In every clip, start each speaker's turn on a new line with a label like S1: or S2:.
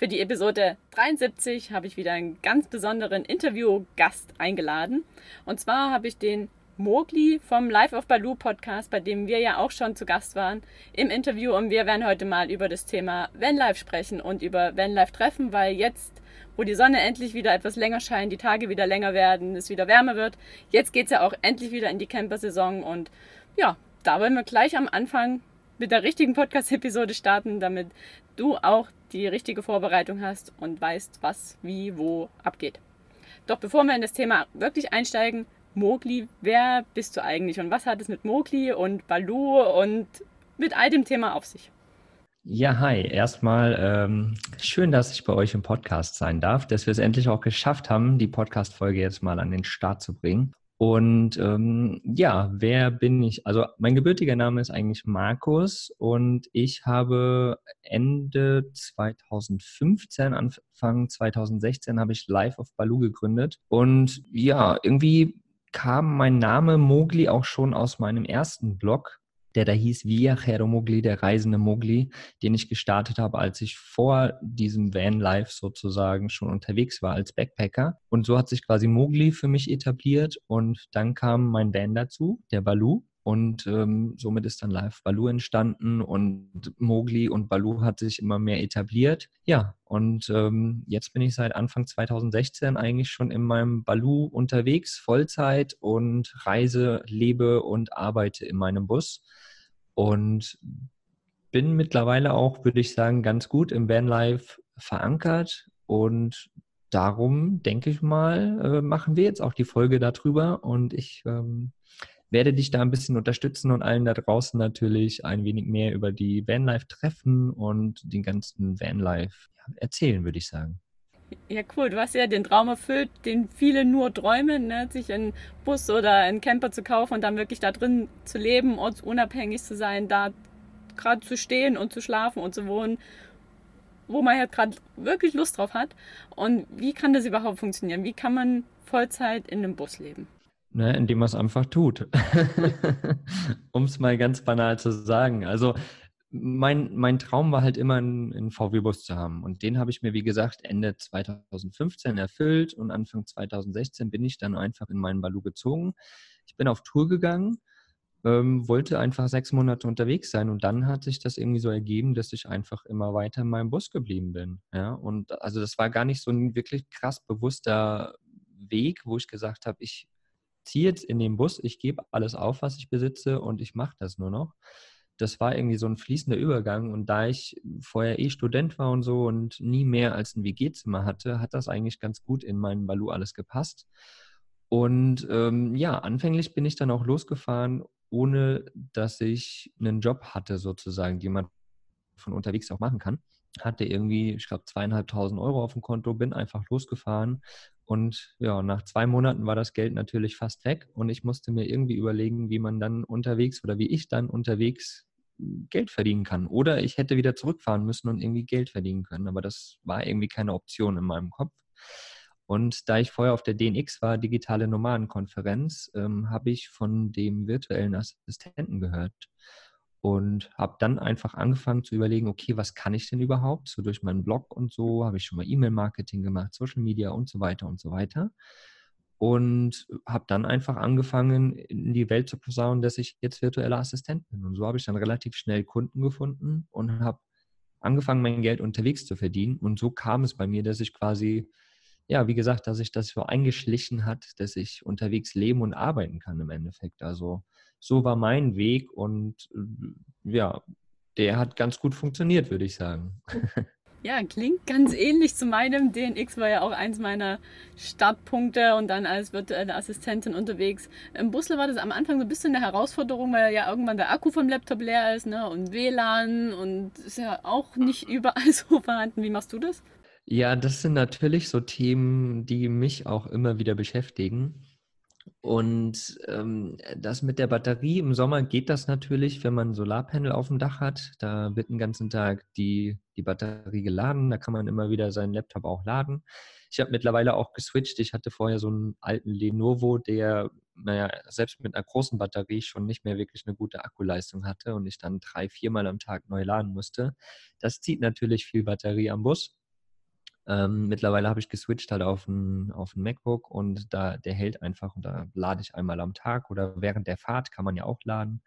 S1: Für die Episode 73 habe ich wieder einen ganz besonderen Interviewgast eingeladen. Und zwar habe ich den Mogli vom Life of Baloo Podcast, bei dem wir ja auch schon zu Gast waren, im Interview. Und wir werden heute mal über das Thema Vanlife sprechen und über Vanlife treffen, weil jetzt, wo die Sonne endlich wieder etwas länger scheint, die Tage wieder länger werden, es wieder wärmer wird, jetzt geht es ja auch endlich wieder in die Campersaison. Und ja, da wollen wir gleich am Anfang mit der richtigen Podcast-Episode starten, damit du auch die richtige Vorbereitung hast und weißt, was, wie, wo abgeht. Doch bevor wir in das Thema wirklich einsteigen, Mogli, wer bist du eigentlich und was hat es mit Mogli und Balu und mit all dem Thema auf sich?
S2: Ja, hi. Erstmal ähm, schön, dass ich bei euch im Podcast sein darf, dass wir es endlich auch geschafft haben, die Podcast-Folge jetzt mal an den Start zu bringen. Und ähm, ja, wer bin ich? Also mein gebürtiger Name ist eigentlich Markus und ich habe Ende 2015, Anfang 2016 habe ich Live of Baloo gegründet. Und ja, irgendwie kam mein Name Mogli auch schon aus meinem ersten Blog der da hieß Viajero Mogli, der reisende Mogli, den ich gestartet habe, als ich vor diesem Vanlife sozusagen schon unterwegs war als Backpacker. Und so hat sich quasi Mogli für mich etabliert und dann kam mein Van dazu, der Balu. Und ähm, somit ist dann Live Balu entstanden und Mogli und Balu hat sich immer mehr etabliert. Ja, und ähm, jetzt bin ich seit Anfang 2016 eigentlich schon in meinem Balu unterwegs, Vollzeit und reise, lebe und arbeite in meinem Bus. Und bin mittlerweile auch, würde ich sagen, ganz gut im Vanlife verankert und darum denke ich mal, äh, machen wir jetzt auch die Folge darüber und ich ähm, werde dich da ein bisschen unterstützen und allen da draußen natürlich ein wenig mehr über die Vanlife treffen und den ganzen Vanlife erzählen, würde ich sagen.
S1: Ja, cool. Du hast ja den Traum erfüllt, den viele nur träumen, ne? sich einen Bus oder einen Camper zu kaufen und dann wirklich da drin zu leben, ortsunabhängig zu sein, da gerade zu stehen und zu schlafen und zu wohnen, wo man halt gerade wirklich Lust drauf hat. Und wie kann das überhaupt funktionieren? Wie kann man Vollzeit in einem Bus leben?
S2: Ne, indem man es einfach tut. um es mal ganz banal zu sagen. Also mein, mein Traum war halt immer, einen, einen VW-Bus zu haben. Und den habe ich mir, wie gesagt, Ende 2015 erfüllt und Anfang 2016 bin ich dann einfach in meinen Balu gezogen. Ich bin auf Tour gegangen, ähm, wollte einfach sechs Monate unterwegs sein und dann hat sich das irgendwie so ergeben, dass ich einfach immer weiter in meinem Bus geblieben bin. Ja, und also das war gar nicht so ein wirklich krass bewusster Weg, wo ich gesagt habe, ich ziehe jetzt in den Bus, ich gebe alles auf, was ich besitze und ich mache das nur noch. Das war irgendwie so ein fließender Übergang und da ich vorher eh Student war und so und nie mehr als ein WG-Zimmer hatte, hat das eigentlich ganz gut in meinen Balu alles gepasst. Und ähm, ja, anfänglich bin ich dann auch losgefahren, ohne dass ich einen Job hatte, sozusagen, den man von unterwegs auch machen kann. Hatte irgendwie, ich glaube, zweieinhalbtausend Euro auf dem Konto, bin einfach losgefahren und ja, nach zwei Monaten war das Geld natürlich fast weg und ich musste mir irgendwie überlegen, wie man dann unterwegs oder wie ich dann unterwegs Geld verdienen kann. Oder ich hätte wieder zurückfahren müssen und irgendwie Geld verdienen können. Aber das war irgendwie keine Option in meinem Kopf. Und da ich vorher auf der DNX war, digitale Nomadenkonferenz, ähm, habe ich von dem virtuellen Assistenten gehört und habe dann einfach angefangen zu überlegen, okay, was kann ich denn überhaupt? So durch meinen Blog und so habe ich schon mal E-Mail-Marketing gemacht, Social Media und so weiter und so weiter. Und habe dann einfach angefangen, in die Welt zu posaunen, dass ich jetzt virtueller Assistent bin. Und so habe ich dann relativ schnell Kunden gefunden und habe angefangen, mein Geld unterwegs zu verdienen. Und so kam es bei mir, dass ich quasi, ja, wie gesagt, dass ich das so eingeschlichen hat, dass ich unterwegs leben und arbeiten kann im Endeffekt. Also so war mein Weg und äh, ja, der hat ganz gut funktioniert, würde ich sagen.
S1: Ja, klingt ganz ähnlich zu meinem. DNX war ja auch eins meiner Startpunkte und dann als virtuelle Assistentin unterwegs. Im Busle war das am Anfang so ein bisschen eine Herausforderung, weil ja irgendwann der Akku vom Laptop leer ist ne? und WLAN und ist ja auch nicht überall so vorhanden. Wie machst du das?
S2: Ja, das sind natürlich so Themen, die mich auch immer wieder beschäftigen. Und ähm, das mit der Batterie im Sommer geht das natürlich, wenn man Solarpanel auf dem Dach hat. Da wird den ganzen Tag die, die Batterie geladen. Da kann man immer wieder seinen Laptop auch laden. Ich habe mittlerweile auch geswitcht. Ich hatte vorher so einen alten Lenovo, der, naja, selbst mit einer großen Batterie schon nicht mehr wirklich eine gute Akkuleistung hatte und ich dann drei, viermal am Tag neu laden musste. Das zieht natürlich viel Batterie am Bus. Ähm, mittlerweile habe ich geswitcht halt auf ein, auf ein MacBook und da der hält einfach und da lade ich einmal am Tag oder während der Fahrt kann man ja auch laden,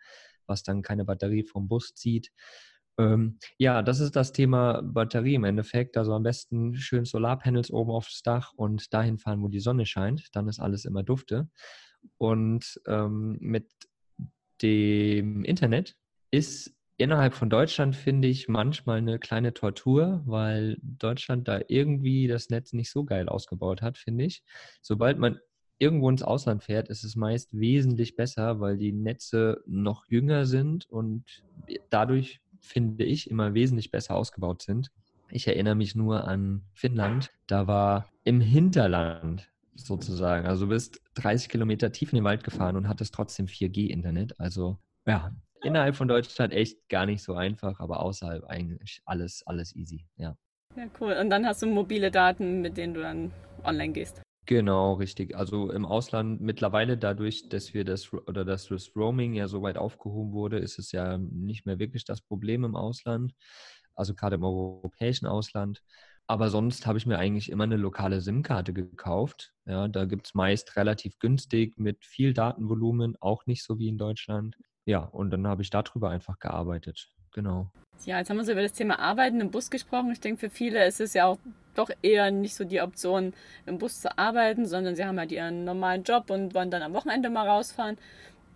S2: was dann keine Batterie vom Bus zieht. Ähm, ja, das ist das Thema Batterie im Endeffekt. Also am besten schön Solarpanels oben aufs Dach und dahin fahren, wo die Sonne scheint. Dann ist alles immer dufte. Und ähm, mit dem Internet ist innerhalb von Deutschland finde ich manchmal eine kleine Tortur, weil Deutschland da irgendwie das Netz nicht so geil ausgebaut hat, finde ich. Sobald man irgendwo ins Ausland fährt, ist es meist wesentlich besser, weil die Netze noch jünger sind und dadurch, finde ich, immer wesentlich besser ausgebaut sind. Ich erinnere mich nur an Finnland. Da war im Hinterland sozusagen. Also du bist 30 Kilometer tief in den Wald gefahren und hattest trotzdem 4G-Internet. Also ja, innerhalb von Deutschland echt gar nicht so einfach, aber außerhalb eigentlich alles, alles easy, ja.
S1: Ja, cool. Und dann hast du mobile Daten, mit denen du dann online gehst.
S2: Genau, richtig. Also im Ausland mittlerweile dadurch, dass wir das oder dass das Roaming ja so weit aufgehoben wurde, ist es ja nicht mehr wirklich das Problem im Ausland. Also gerade im europäischen Ausland. Aber sonst habe ich mir eigentlich immer eine lokale SIM-Karte gekauft. Ja, da gibt es meist relativ günstig mit viel Datenvolumen, auch nicht so wie in Deutschland. Ja, und dann habe ich darüber einfach gearbeitet. Genau.
S1: Ja, jetzt haben wir so über das Thema Arbeiten im Bus gesprochen. Ich denke, für viele ist es ja auch doch eher nicht so die Option, im Bus zu arbeiten, sondern sie haben halt ihren normalen Job und wollen dann am Wochenende mal rausfahren.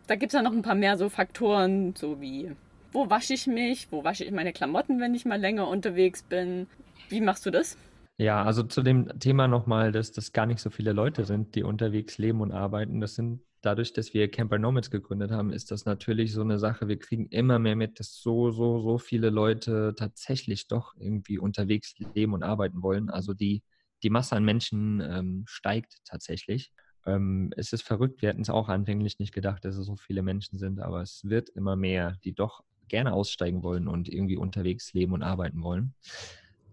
S1: Da gibt es ja noch ein paar mehr so Faktoren, so wie, wo wasche ich mich, wo wasche ich meine Klamotten, wenn ich mal länger unterwegs bin. Wie machst du das?
S2: Ja, also zu dem Thema nochmal, dass das gar nicht so viele Leute sind, die unterwegs leben und arbeiten. Das sind dadurch, dass wir Camper Nomads gegründet haben, ist das natürlich so eine Sache. Wir kriegen immer mehr mit, dass so, so, so viele Leute tatsächlich doch irgendwie unterwegs leben und arbeiten wollen. Also die, die Masse an Menschen ähm, steigt tatsächlich. Ähm, es ist verrückt. Wir hätten es auch anfänglich nicht gedacht, dass es so viele Menschen sind, aber es wird immer mehr, die doch gerne aussteigen wollen und irgendwie unterwegs leben und arbeiten wollen.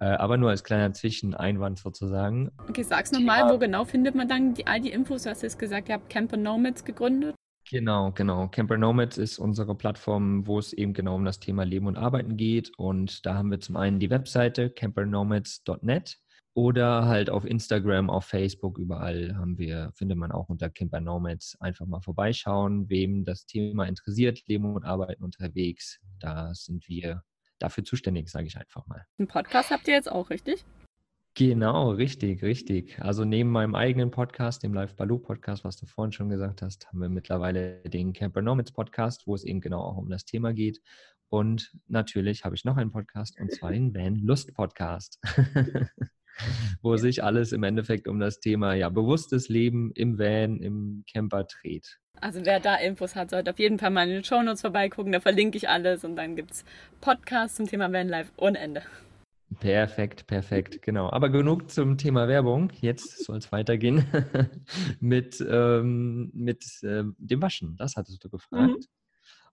S2: Äh, aber nur als kleiner Zwischeneinwand sozusagen.
S1: Okay, sag's nochmal, wo genau findet man dann die, all die Infos? Du hast jetzt gesagt, ihr habt Camper Nomads gegründet.
S2: Genau, genau. Camper Nomads ist unsere Plattform, wo es eben genau um das Thema Leben und Arbeiten geht. Und da haben wir zum einen die Webseite campernomads.net oder halt auf Instagram, auf Facebook, überall haben wir, findet man auch unter Camper Nomads. Einfach mal vorbeischauen, wem das Thema interessiert, Leben und Arbeiten unterwegs. Da sind wir dafür zuständig, sage ich einfach mal.
S1: Einen Podcast habt ihr jetzt auch, richtig?
S2: Genau, richtig, richtig. Also neben meinem eigenen Podcast, dem Live Baloo Podcast, was du vorhin schon gesagt hast, haben wir mittlerweile den Camper Nomads Podcast, wo es eben genau auch um das Thema geht. Und natürlich habe ich noch einen Podcast und zwar den Van Lust Podcast, wo sich alles im Endeffekt um das Thema ja bewusstes Leben im Van, im Camper dreht.
S1: Also wer da Infos hat, sollte auf jeden Fall mal in den Shownotes vorbeigucken. Da verlinke ich alles und dann gibt es Podcasts zum Thema Vanlife ohne Ende.
S2: Perfekt, perfekt, genau. Aber genug zum Thema Werbung. Jetzt soll es weitergehen mit, ähm, mit äh, dem Waschen. Das hattest du gefragt. Mhm.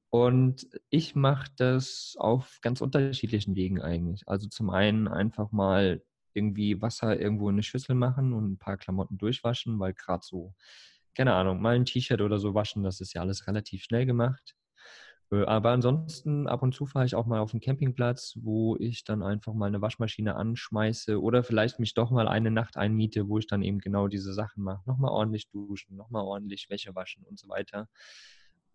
S2: Und ich mache das auf ganz unterschiedlichen Wegen eigentlich. Also zum einen einfach mal irgendwie Wasser irgendwo in eine Schüssel machen und ein paar Klamotten durchwaschen, weil gerade so keine Ahnung, mal ein T-Shirt oder so waschen, das ist ja alles relativ schnell gemacht. Äh, aber ansonsten ab und zu fahre ich auch mal auf den Campingplatz, wo ich dann einfach mal eine Waschmaschine anschmeiße oder vielleicht mich doch mal eine Nacht einmiete, wo ich dann eben genau diese Sachen mache. Nochmal ordentlich duschen, nochmal ordentlich Wäsche waschen und so weiter.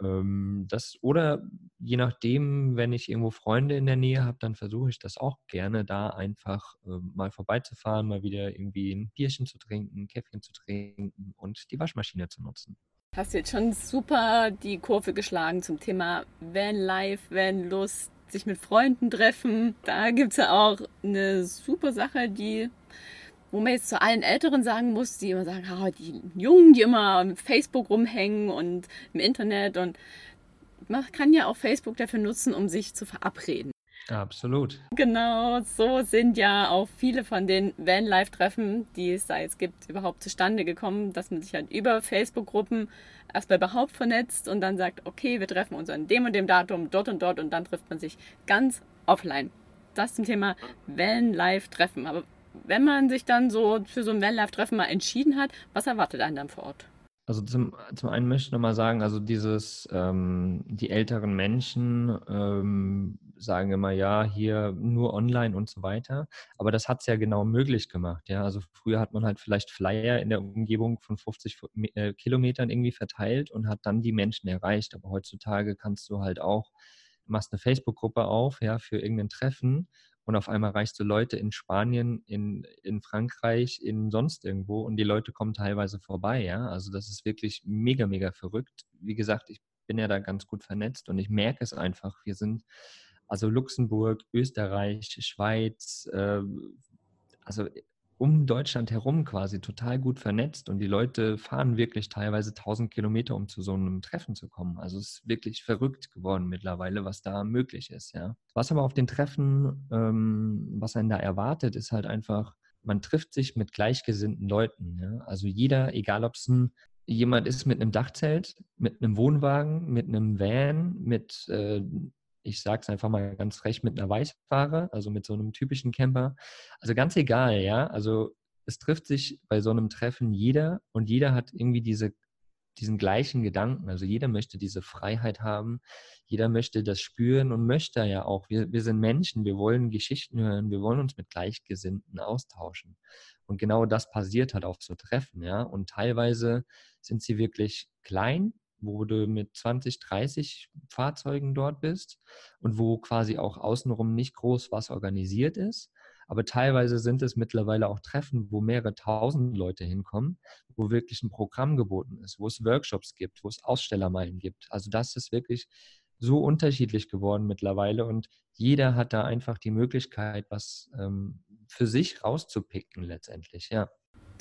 S2: Ähm, das, oder je nachdem, wenn ich irgendwo Freunde in der Nähe habe, dann versuche ich das auch gerne, da einfach äh, mal vorbeizufahren, mal wieder irgendwie ein Bierchen zu trinken, ein Käffchen zu trinken und die Waschmaschine zu nutzen.
S1: Hast jetzt schon super die Kurve geschlagen zum Thema Van Life, Van Lust, sich mit Freunden treffen. Da gibt es ja auch eine super Sache, die wo man jetzt zu allen Älteren sagen muss, die immer sagen, ah, die Jungen, die immer mit Facebook rumhängen und im Internet und man kann ja auch Facebook dafür nutzen, um sich zu verabreden.
S2: Absolut.
S1: Genau, so sind ja auch viele von den Van-Life-Treffen, die es da jetzt gibt, überhaupt zustande gekommen, dass man sich halt über Facebook-Gruppen erstmal überhaupt vernetzt und dann sagt, okay, wir treffen uns an dem und dem Datum dort und dort und dann trifft man sich ganz offline. Das zum Thema Van-Life-Treffen. Aber wenn man sich dann so für so ein Van-Life-Treffen mal entschieden hat, was erwartet einen dann vor Ort?
S2: Also zum, zum einen möchte ich nochmal sagen, also dieses, ähm, die älteren Menschen ähm, sagen immer, ja, hier nur online und so weiter. Aber das hat es ja genau möglich gemacht. Ja, also früher hat man halt vielleicht Flyer in der Umgebung von 50 äh, Kilometern irgendwie verteilt und hat dann die Menschen erreicht. Aber heutzutage kannst du halt auch, machst eine Facebook-Gruppe auf, ja, für irgendein Treffen und auf einmal reichst du Leute in Spanien, in, in Frankreich, in sonst irgendwo und die Leute kommen teilweise vorbei, ja. Also das ist wirklich mega, mega verrückt. Wie gesagt, ich bin ja da ganz gut vernetzt und ich merke es einfach. Wir sind also Luxemburg, Österreich, Schweiz, äh, also um Deutschland herum quasi total gut vernetzt und die Leute fahren wirklich teilweise 1000 Kilometer, um zu so einem Treffen zu kommen. Also es ist wirklich verrückt geworden mittlerweile, was da möglich ist. Ja. Was aber auf den Treffen, ähm, was einen da erwartet, ist halt einfach, man trifft sich mit gleichgesinnten Leuten. Ja. Also jeder, egal ob es ein jemand ist mit einem Dachzelt, mit einem Wohnwagen, mit einem Van, mit äh, ich sage es einfach mal ganz recht, mit einer Weißware, also mit so einem typischen Camper. Also ganz egal, ja. Also es trifft sich bei so einem Treffen jeder und jeder hat irgendwie diese, diesen gleichen Gedanken. Also jeder möchte diese Freiheit haben, jeder möchte das spüren und möchte ja auch. Wir, wir sind Menschen, wir wollen Geschichten hören, wir wollen uns mit Gleichgesinnten austauschen. Und genau das passiert halt auf so Treffen, ja. Und teilweise sind sie wirklich klein, wo du mit 20, 30 Fahrzeugen dort bist und wo quasi auch außenrum nicht groß was organisiert ist. Aber teilweise sind es mittlerweile auch Treffen, wo mehrere tausend Leute hinkommen, wo wirklich ein Programm geboten ist, wo es Workshops gibt, wo es Ausstellermeilen gibt. Also das ist wirklich so unterschiedlich geworden mittlerweile und jeder hat da einfach die Möglichkeit, was ähm, für sich rauszupicken letztendlich, ja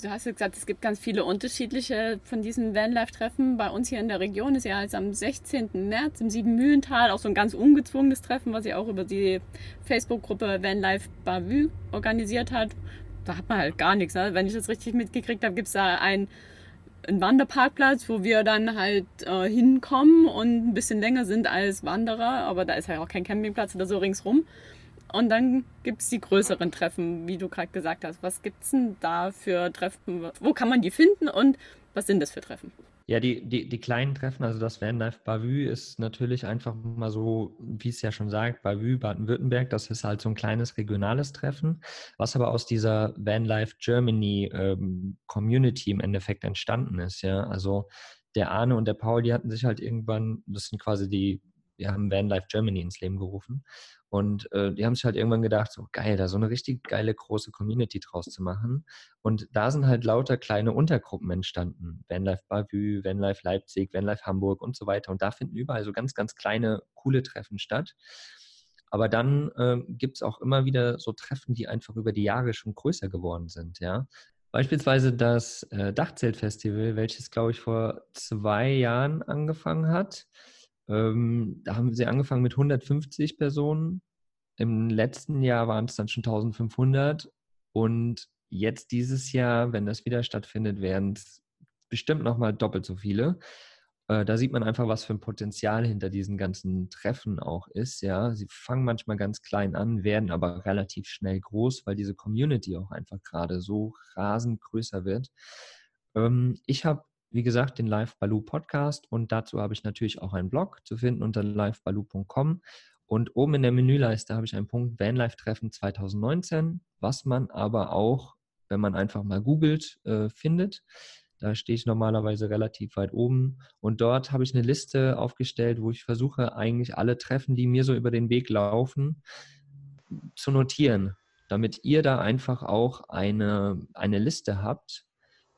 S1: du hast ja gesagt, es gibt ganz viele unterschiedliche von diesen Vanlife-Treffen. Bei uns hier in der Region ist ja jetzt am 16. März im Siebenmühlental auch so ein ganz ungezwungenes Treffen, was sie auch über die Facebook-Gruppe Vanlife Bavü organisiert hat. Da hat man halt gar nichts. Ne? Wenn ich das richtig mitgekriegt habe, gibt es da einen, einen Wanderparkplatz, wo wir dann halt äh, hinkommen und ein bisschen länger sind als Wanderer. Aber da ist ja auch kein Campingplatz oder so ringsrum. Und dann gibt es die größeren Treffen, wie du gerade gesagt hast. Was gibt es denn da für Treffen? Wo kann man die finden und was sind das für Treffen?
S2: Ja, die, die, die kleinen Treffen, also das Vanlife Bavü ist natürlich einfach mal so, wie es ja schon sagt, Bavü, Baden-Württemberg, das ist halt so ein kleines regionales Treffen, was aber aus dieser Vanlife Germany ähm, Community im Endeffekt entstanden ist, ja. Also der Arne und der Paul, die hatten sich halt irgendwann, das sind quasi die, wir haben Vanlife Germany ins Leben gerufen und äh, die haben sich halt irgendwann gedacht, so geil, da so eine richtig geile große Community draus zu machen. Und da sind halt lauter kleine Untergruppen entstanden. Vanlife Bavü, Vanlife Leipzig, Vanlife Hamburg und so weiter. Und da finden überall so ganz, ganz kleine, coole Treffen statt. Aber dann äh, gibt es auch immer wieder so Treffen, die einfach über die Jahre schon größer geworden sind, ja. Beispielsweise das äh, Dachzeltfestival, welches, glaube ich, vor zwei Jahren angefangen hat. Ähm, da haben sie angefangen mit 150 Personen. Im letzten Jahr waren es dann schon 1500. Und jetzt dieses Jahr, wenn das wieder stattfindet, werden es bestimmt nochmal doppelt so viele. Äh, da sieht man einfach, was für ein Potenzial hinter diesen ganzen Treffen auch ist. Ja, sie fangen manchmal ganz klein an, werden aber relativ schnell groß, weil diese Community auch einfach gerade so rasend größer wird. Ähm, ich habe wie gesagt, den Live Baloo Podcast und dazu habe ich natürlich auch einen Blog zu finden unter livebaloo.com. Und oben in der Menüleiste habe ich einen Punkt Vanlife Treffen 2019, was man aber auch, wenn man einfach mal googelt, äh, findet. Da stehe ich normalerweise relativ weit oben. Und dort habe ich eine Liste aufgestellt, wo ich versuche, eigentlich alle Treffen, die mir so über den Weg laufen, zu notieren, damit ihr da einfach auch eine, eine Liste habt,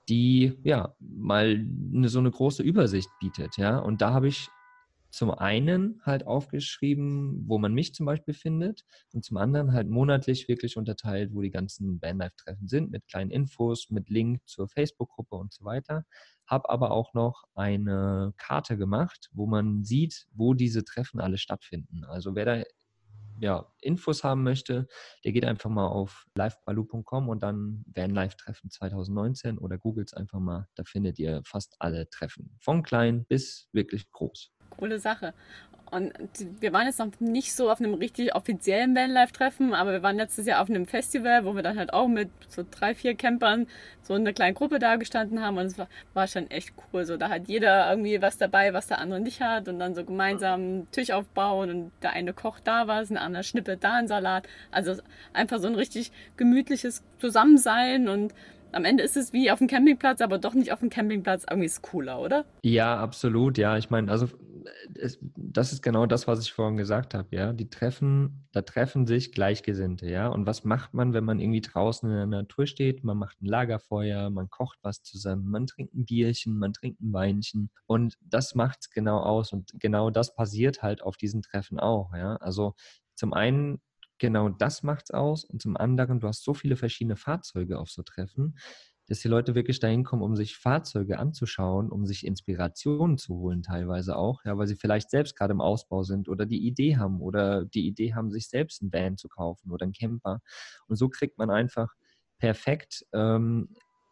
S2: die ja mal eine, so eine große Übersicht bietet. Ja? Und da habe ich zum einen halt aufgeschrieben, wo man mich zum Beispiel findet und zum anderen halt monatlich wirklich unterteilt, wo die ganzen Bandlife-Treffen sind, mit kleinen Infos, mit Link zur Facebook-Gruppe und so weiter. Habe aber auch noch eine Karte gemacht, wo man sieht, wo diese Treffen alle stattfinden. Also wer da ja, Infos haben möchte, der geht einfach mal auf livebalu.com und dann Van Live Treffen 2019 oder googelt es einfach mal. Da findet ihr fast alle Treffen. Von klein bis wirklich groß.
S1: Coole Sache. Und wir waren jetzt noch nicht so auf einem richtig offiziellen Vanlife-Treffen, aber wir waren letztes Jahr auf einem Festival, wo wir dann halt auch mit so drei, vier Campern so in einer kleinen Gruppe da gestanden haben und es war, schon echt cool. So, da hat jeder irgendwie was dabei, was der andere nicht hat und dann so gemeinsam einen Tisch aufbauen und der eine kocht da was, ein anderer schnippelt da einen Salat. Also einfach so ein richtig gemütliches Zusammensein und am Ende ist es wie auf dem Campingplatz, aber doch nicht auf dem Campingplatz. Irgendwie ist es cooler, oder?
S2: Ja, absolut. Ja, ich meine, also es, das ist genau das, was ich vorhin gesagt habe. Ja, die treffen, da treffen sich Gleichgesinnte. Ja, und was macht man, wenn man irgendwie draußen in der Natur steht? Man macht ein Lagerfeuer, man kocht was zusammen, man trinkt ein Bierchen, man trinkt ein Weinchen. Und das macht es genau aus. Und genau das passiert halt auf diesen Treffen auch. Ja, also zum einen genau das macht es aus. Und zum anderen, du hast so viele verschiedene Fahrzeuge auf so Treffen, dass die Leute wirklich dahin kommen, um sich Fahrzeuge anzuschauen, um sich Inspirationen zu holen, teilweise auch, ja, weil sie vielleicht selbst gerade im Ausbau sind oder die Idee haben oder die Idee haben, sich selbst ein Van zu kaufen oder einen Camper. Und so kriegt man einfach perfekt ähm,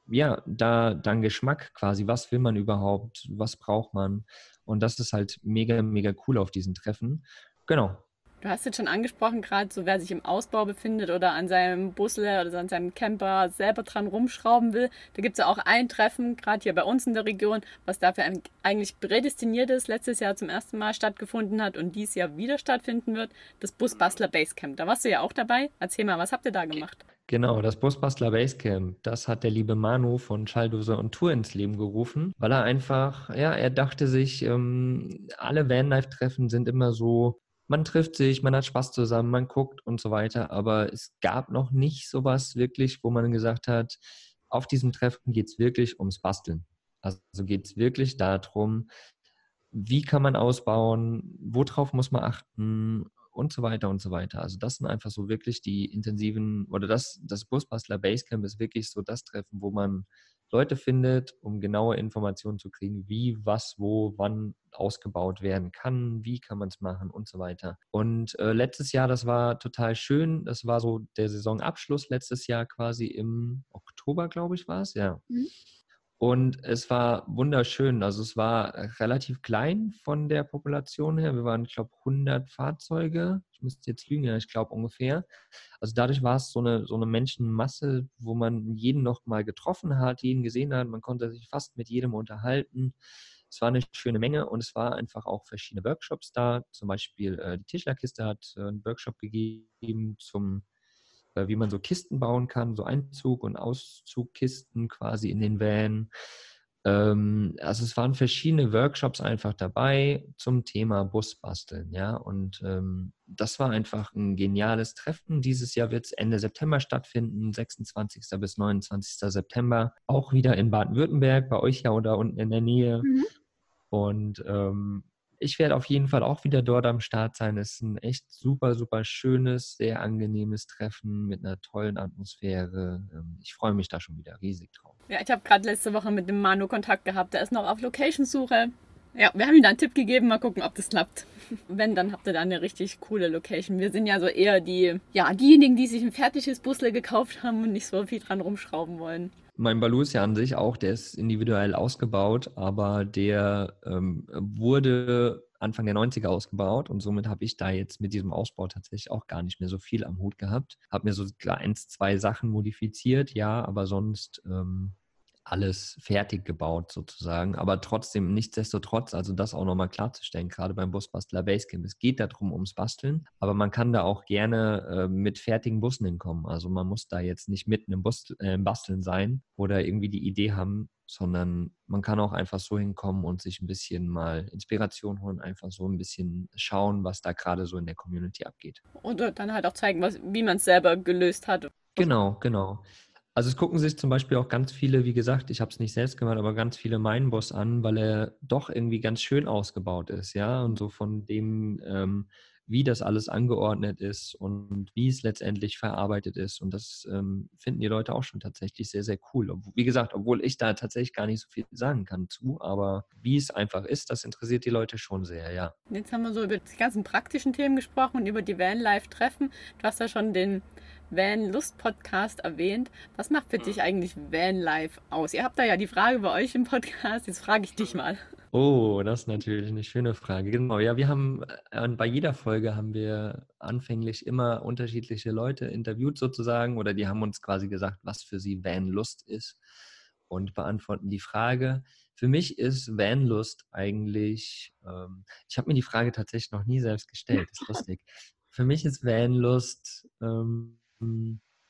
S2: ja, da dann Geschmack quasi, was will man überhaupt, was braucht man. Und das ist halt mega, mega cool auf diesen Treffen. Genau,
S1: Du hast jetzt schon angesprochen, gerade so wer sich im Ausbau befindet oder an seinem Busle oder an seinem Camper selber dran rumschrauben will. Da gibt es ja auch ein Treffen, gerade hier bei uns in der Region, was dafür eigentlich prädestiniert ist, letztes Jahr zum ersten Mal stattgefunden hat und dieses Jahr wieder stattfinden wird, das Busbastler Basecamp. Da warst du ja auch dabei. Erzähl mal, was habt ihr da gemacht?
S2: Genau, das Busbastler Basecamp, das hat der liebe Manu von Schalldose und Tour ins Leben gerufen, weil er einfach, ja, er dachte sich, ähm, alle Vanlife-Treffen sind immer so man trifft sich, man hat Spaß zusammen, man guckt und so weiter. Aber es gab noch nicht sowas wirklich, wo man gesagt hat, auf diesem Treffen geht es wirklich ums Basteln. Also geht es wirklich darum, wie kann man ausbauen, worauf muss man achten und so weiter und so weiter. Also das sind einfach so wirklich die intensiven, oder das, das Busbastler Basecamp ist wirklich so das Treffen, wo man Leute findet, um genaue Informationen zu kriegen, wie, was, wo, wann ausgebaut werden kann, wie kann man es machen und so weiter. Und äh, letztes Jahr, das war total schön. Das war so der Saisonabschluss letztes Jahr quasi im Oktober, glaube ich, war es, ja. Mhm. Und es war wunderschön. Also es war relativ klein von der Population her. Wir waren, ich glaube, 100 Fahrzeuge. Ich müsste jetzt lügen, ich glaube ungefähr. Also dadurch war es so eine, so eine Menschenmasse, wo man jeden noch mal getroffen hat, jeden gesehen hat. Man konnte sich fast mit jedem unterhalten. Es war eine schöne Menge und es war einfach auch verschiedene Workshops da. Zum Beispiel äh, die Tischlerkiste hat äh, einen Workshop gegeben zum wie man so Kisten bauen kann, so Einzug- und Auszugkisten quasi in den Van. Ähm, also es waren verschiedene Workshops einfach dabei zum Thema Busbasteln, ja. Und ähm, das war einfach ein geniales Treffen. Dieses Jahr wird es Ende September stattfinden, 26. bis 29. September. Auch wieder in Baden-Württemberg, bei euch ja oder unten in der Nähe. Mhm. Und ähm, ich werde auf jeden Fall auch wieder dort am Start sein. Es ist ein echt super, super schönes, sehr angenehmes Treffen mit einer tollen Atmosphäre. Ähm, ich freue mich da schon wieder riesig drauf.
S1: Ja, ich habe gerade letzte Woche mit dem Manu Kontakt gehabt. Der ist noch auf Location-Suche. Ja, wir haben ihm da einen Tipp gegeben. Mal gucken, ob das klappt. Wenn, dann habt ihr da eine richtig coole Location. Wir sind ja so eher die, ja, diejenigen, die sich ein fertiges Busle gekauft haben und nicht so viel dran rumschrauben wollen.
S2: Mein Balu ist ja an sich auch, der ist individuell ausgebaut, aber der ähm, wurde Anfang der 90er ausgebaut und somit habe ich da jetzt mit diesem Ausbau tatsächlich auch gar nicht mehr so viel am Hut gehabt. Habe mir so eins, zwei Sachen modifiziert, ja, aber sonst ähm, alles fertig gebaut sozusagen, aber trotzdem nichtsdestotrotz, also das auch nochmal klarzustellen, gerade beim Busbastler Basecamp, es geht darum ums Basteln, aber man kann da auch gerne äh, mit fertigen Bussen hinkommen, also man muss da jetzt nicht mitten im, Bus, äh, im Basteln sein oder irgendwie die Idee haben, sondern man kann auch einfach so hinkommen und sich ein bisschen mal Inspiration holen, einfach so ein bisschen schauen, was da gerade so in der Community abgeht.
S1: Und dann halt auch zeigen, was, wie man es selber gelöst hat.
S2: Genau, genau. Also es gucken sich zum Beispiel auch ganz viele, wie gesagt, ich habe es nicht selbst gemacht, aber ganz viele meinen Boss an, weil er doch irgendwie ganz schön ausgebaut ist, ja, und so von dem ähm, wie das alles angeordnet ist und wie es letztendlich verarbeitet ist. Und das ähm, finden die Leute auch schon tatsächlich sehr, sehr cool. Wie gesagt, obwohl ich da tatsächlich gar nicht so viel sagen kann zu, aber wie es einfach ist, das interessiert die Leute schon sehr, ja.
S1: Jetzt haben wir so über die ganzen praktischen Themen gesprochen und über die Van-Life-Treffen. Du hast ja schon den Van Lust Podcast erwähnt. Was macht für dich eigentlich Van Life aus? Ihr habt da ja die Frage bei euch im Podcast. Jetzt frage ich dich mal.
S2: Oh, das ist natürlich eine schöne Frage. Genau, ja, wir haben äh, bei jeder Folge haben wir anfänglich immer unterschiedliche Leute interviewt sozusagen oder die haben uns quasi gesagt, was für sie Vanlust ist und beantworten die Frage. Für mich ist Vanlust eigentlich, ähm, ich habe mir die Frage tatsächlich noch nie selbst gestellt, ist lustig. Für mich ist Vanlust ähm,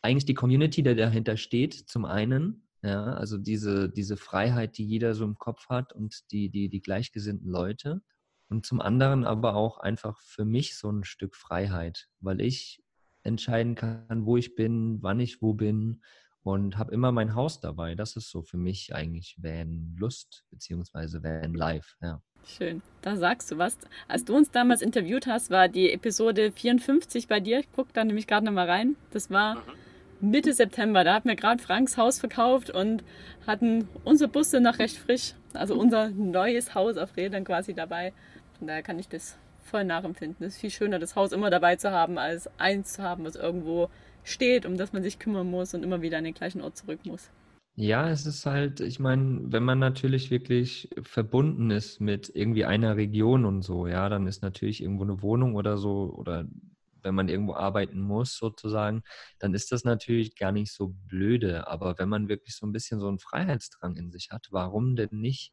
S2: eigentlich die Community, die dahinter steht, zum einen ja, also diese, diese Freiheit, die jeder so im Kopf hat und die, die, die gleichgesinnten Leute. Und zum anderen aber auch einfach für mich so ein Stück Freiheit, weil ich entscheiden kann, wo ich bin, wann ich wo bin und habe immer mein Haus dabei. Das ist so für mich eigentlich Van Lust beziehungsweise Van Life. Ja.
S1: Schön, da sagst du was. Als du uns damals interviewt hast, war die Episode 54 bei dir. Ich gucke da nämlich gerade nochmal rein. Das war mhm. Mitte September. Da hatten wir gerade Franks Haus verkauft und hatten unsere Busse noch recht frisch. Also unser neues Haus auf Rädern quasi dabei. Von daher kann ich das voll nachempfinden. Es ist viel schöner, das Haus immer dabei zu haben, als eins zu haben, was irgendwo steht, um das man sich kümmern muss und immer wieder an den gleichen Ort zurück muss.
S2: Ja, es ist halt, ich meine, wenn man natürlich wirklich verbunden ist mit irgendwie einer Region und so, ja, dann ist natürlich irgendwo eine Wohnung oder so oder wenn man irgendwo arbeiten muss, sozusagen, dann ist das natürlich gar nicht so blöde. Aber wenn man wirklich so ein bisschen so einen Freiheitsdrang in sich hat, warum denn nicht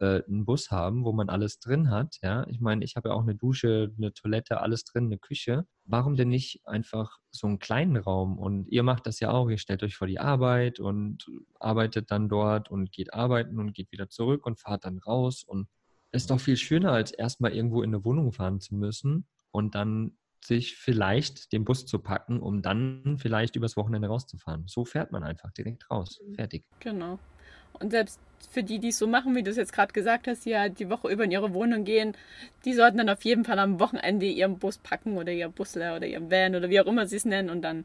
S2: äh, einen Bus haben, wo man alles drin hat? Ja, ich meine, ich habe ja auch eine Dusche, eine Toilette, alles drin, eine Küche. Warum denn nicht einfach so einen kleinen Raum? Und ihr macht das ja auch. Ihr stellt euch vor die Arbeit und arbeitet dann dort und geht arbeiten und geht wieder zurück und fahrt dann raus und ist doch viel schöner, als erstmal irgendwo in eine Wohnung fahren zu müssen und dann sich vielleicht den Bus zu packen, um dann vielleicht übers Wochenende rauszufahren. So fährt man einfach direkt raus. Mhm. Fertig.
S1: Genau. Und selbst für die, die es so machen, wie du es jetzt gerade gesagt hast, die ja die Woche über in ihre Wohnung gehen, die sollten dann auf jeden Fall am Wochenende ihren Bus packen oder ihr Busler oder ihren Van oder wie auch immer sie es nennen und dann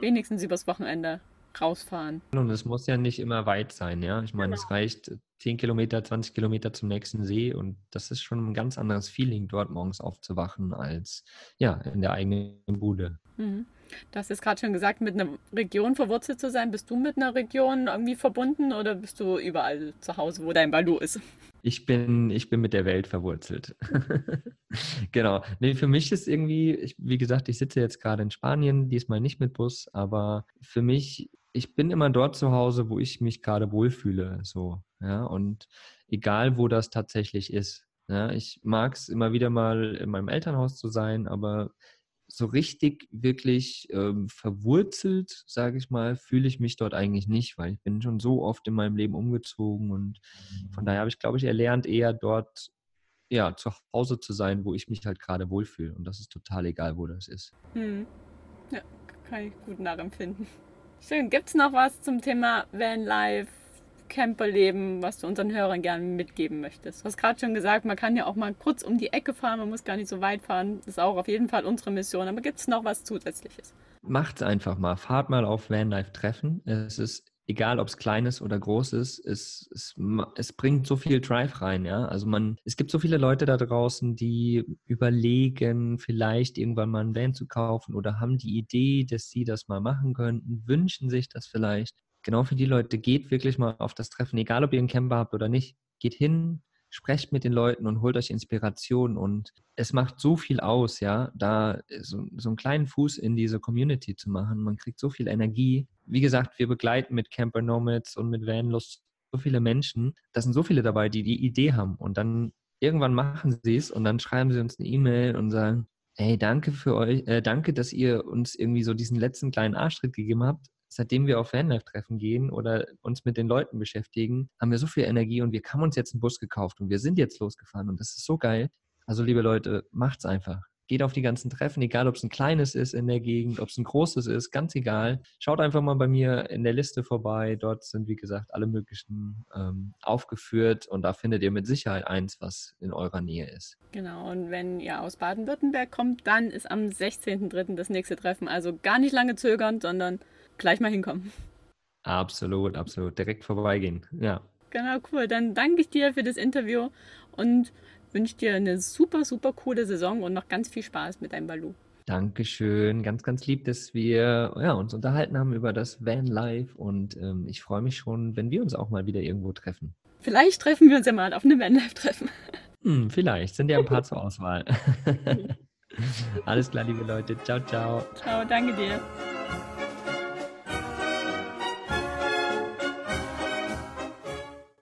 S1: wenigstens übers Wochenende rausfahren.
S2: Und es muss ja nicht immer weit sein, ja. Ich meine, genau. es reicht 10 Kilometer, 20 Kilometer zum nächsten See und das ist schon ein ganz anderes Feeling, dort morgens aufzuwachen, als ja, in der eigenen Bude.
S1: Mhm. Du hast jetzt gerade schon gesagt, mit einer Region verwurzelt zu sein. Bist du mit einer Region irgendwie verbunden oder bist du überall zu Hause, wo dein Balu ist?
S2: Ich bin, ich bin mit der Welt verwurzelt. genau. Nee, für mich ist irgendwie, ich, wie gesagt, ich sitze jetzt gerade in Spanien, diesmal nicht mit Bus, aber für mich ich bin immer dort zu Hause, wo ich mich gerade wohlfühle. So, ja, und egal wo das tatsächlich ist. Ja, ich mag es immer wieder mal in meinem Elternhaus zu sein, aber so richtig wirklich ähm, verwurzelt, sage ich mal, fühle ich mich dort eigentlich nicht, weil ich bin schon so oft in meinem Leben umgezogen und von daher habe ich, glaube ich, erlernt, eher dort ja, zu Hause zu sein, wo ich mich halt gerade wohlfühle. Und das ist total egal, wo das ist.
S1: Hm. Ja, kann ich gut nachempfinden. Schön. Gibt es noch was zum Thema Vanlife, Camperleben, was du unseren Hörern gerne mitgeben möchtest? Du hast gerade schon gesagt, man kann ja auch mal kurz um die Ecke fahren, man muss gar nicht so weit fahren. Das ist auch auf jeden Fall unsere Mission. Aber gibt es noch was Zusätzliches?
S2: Macht's einfach mal. Fahrt mal auf Vanlife-Treffen. Es ist egal ob es klein ist oder groß ist, es, es, es bringt so viel Drive rein, ja. Also man, es gibt so viele Leute da draußen, die überlegen, vielleicht irgendwann mal ein Van zu kaufen oder haben die Idee, dass sie das mal machen könnten, wünschen sich das vielleicht. Genau für die Leute, geht wirklich mal auf das Treffen, egal ob ihr einen Camper habt oder nicht. Geht hin, sprecht mit den Leuten und holt euch Inspiration und es macht so viel aus, ja, da so, so einen kleinen Fuß in diese Community zu machen. Man kriegt so viel Energie. Wie gesagt, wir begleiten mit Camper Nomads und mit Vanlust so viele Menschen. Da sind so viele dabei, die die Idee haben und dann irgendwann machen sie es und dann schreiben sie uns eine E-Mail und sagen, Hey, danke für euch, äh, danke, dass ihr uns irgendwie so diesen letzten kleinen Arschtritt gegeben habt seitdem wir auf Vanlife-Treffen gehen oder uns mit den Leuten beschäftigen, haben wir so viel Energie und wir haben uns jetzt einen Bus gekauft und wir sind jetzt losgefahren und das ist so geil. Also liebe Leute, macht's einfach. geht auf die ganzen Treffen, egal ob es ein kleines ist in der Gegend, ob es ein großes ist, ganz egal. Schaut einfach mal bei mir in der Liste vorbei. Dort sind, wie gesagt, alle möglichen ähm, aufgeführt und da findet ihr mit Sicherheit eins, was in eurer Nähe ist.
S1: Genau, und wenn ihr aus Baden-Württemberg kommt, dann ist am 16.03. das nächste Treffen. Also gar nicht lange zögern, sondern gleich mal hinkommen.
S2: Absolut, absolut. Direkt vorbeigehen. Ja.
S1: Genau, cool. Dann danke ich dir für das Interview und wünsche dir eine super, super coole Saison und noch ganz viel Spaß mit deinem Balu.
S2: Dankeschön, ganz, ganz lieb, dass wir ja, uns unterhalten haben über das Van Life und ähm, ich freue mich schon, wenn wir uns auch mal wieder irgendwo treffen.
S1: Vielleicht treffen wir uns ja mal auf einem Van Life Treffen.
S2: Hm, vielleicht, sind ja ein paar zur Auswahl. Alles klar, liebe Leute. Ciao, ciao.
S1: Ciao, danke dir.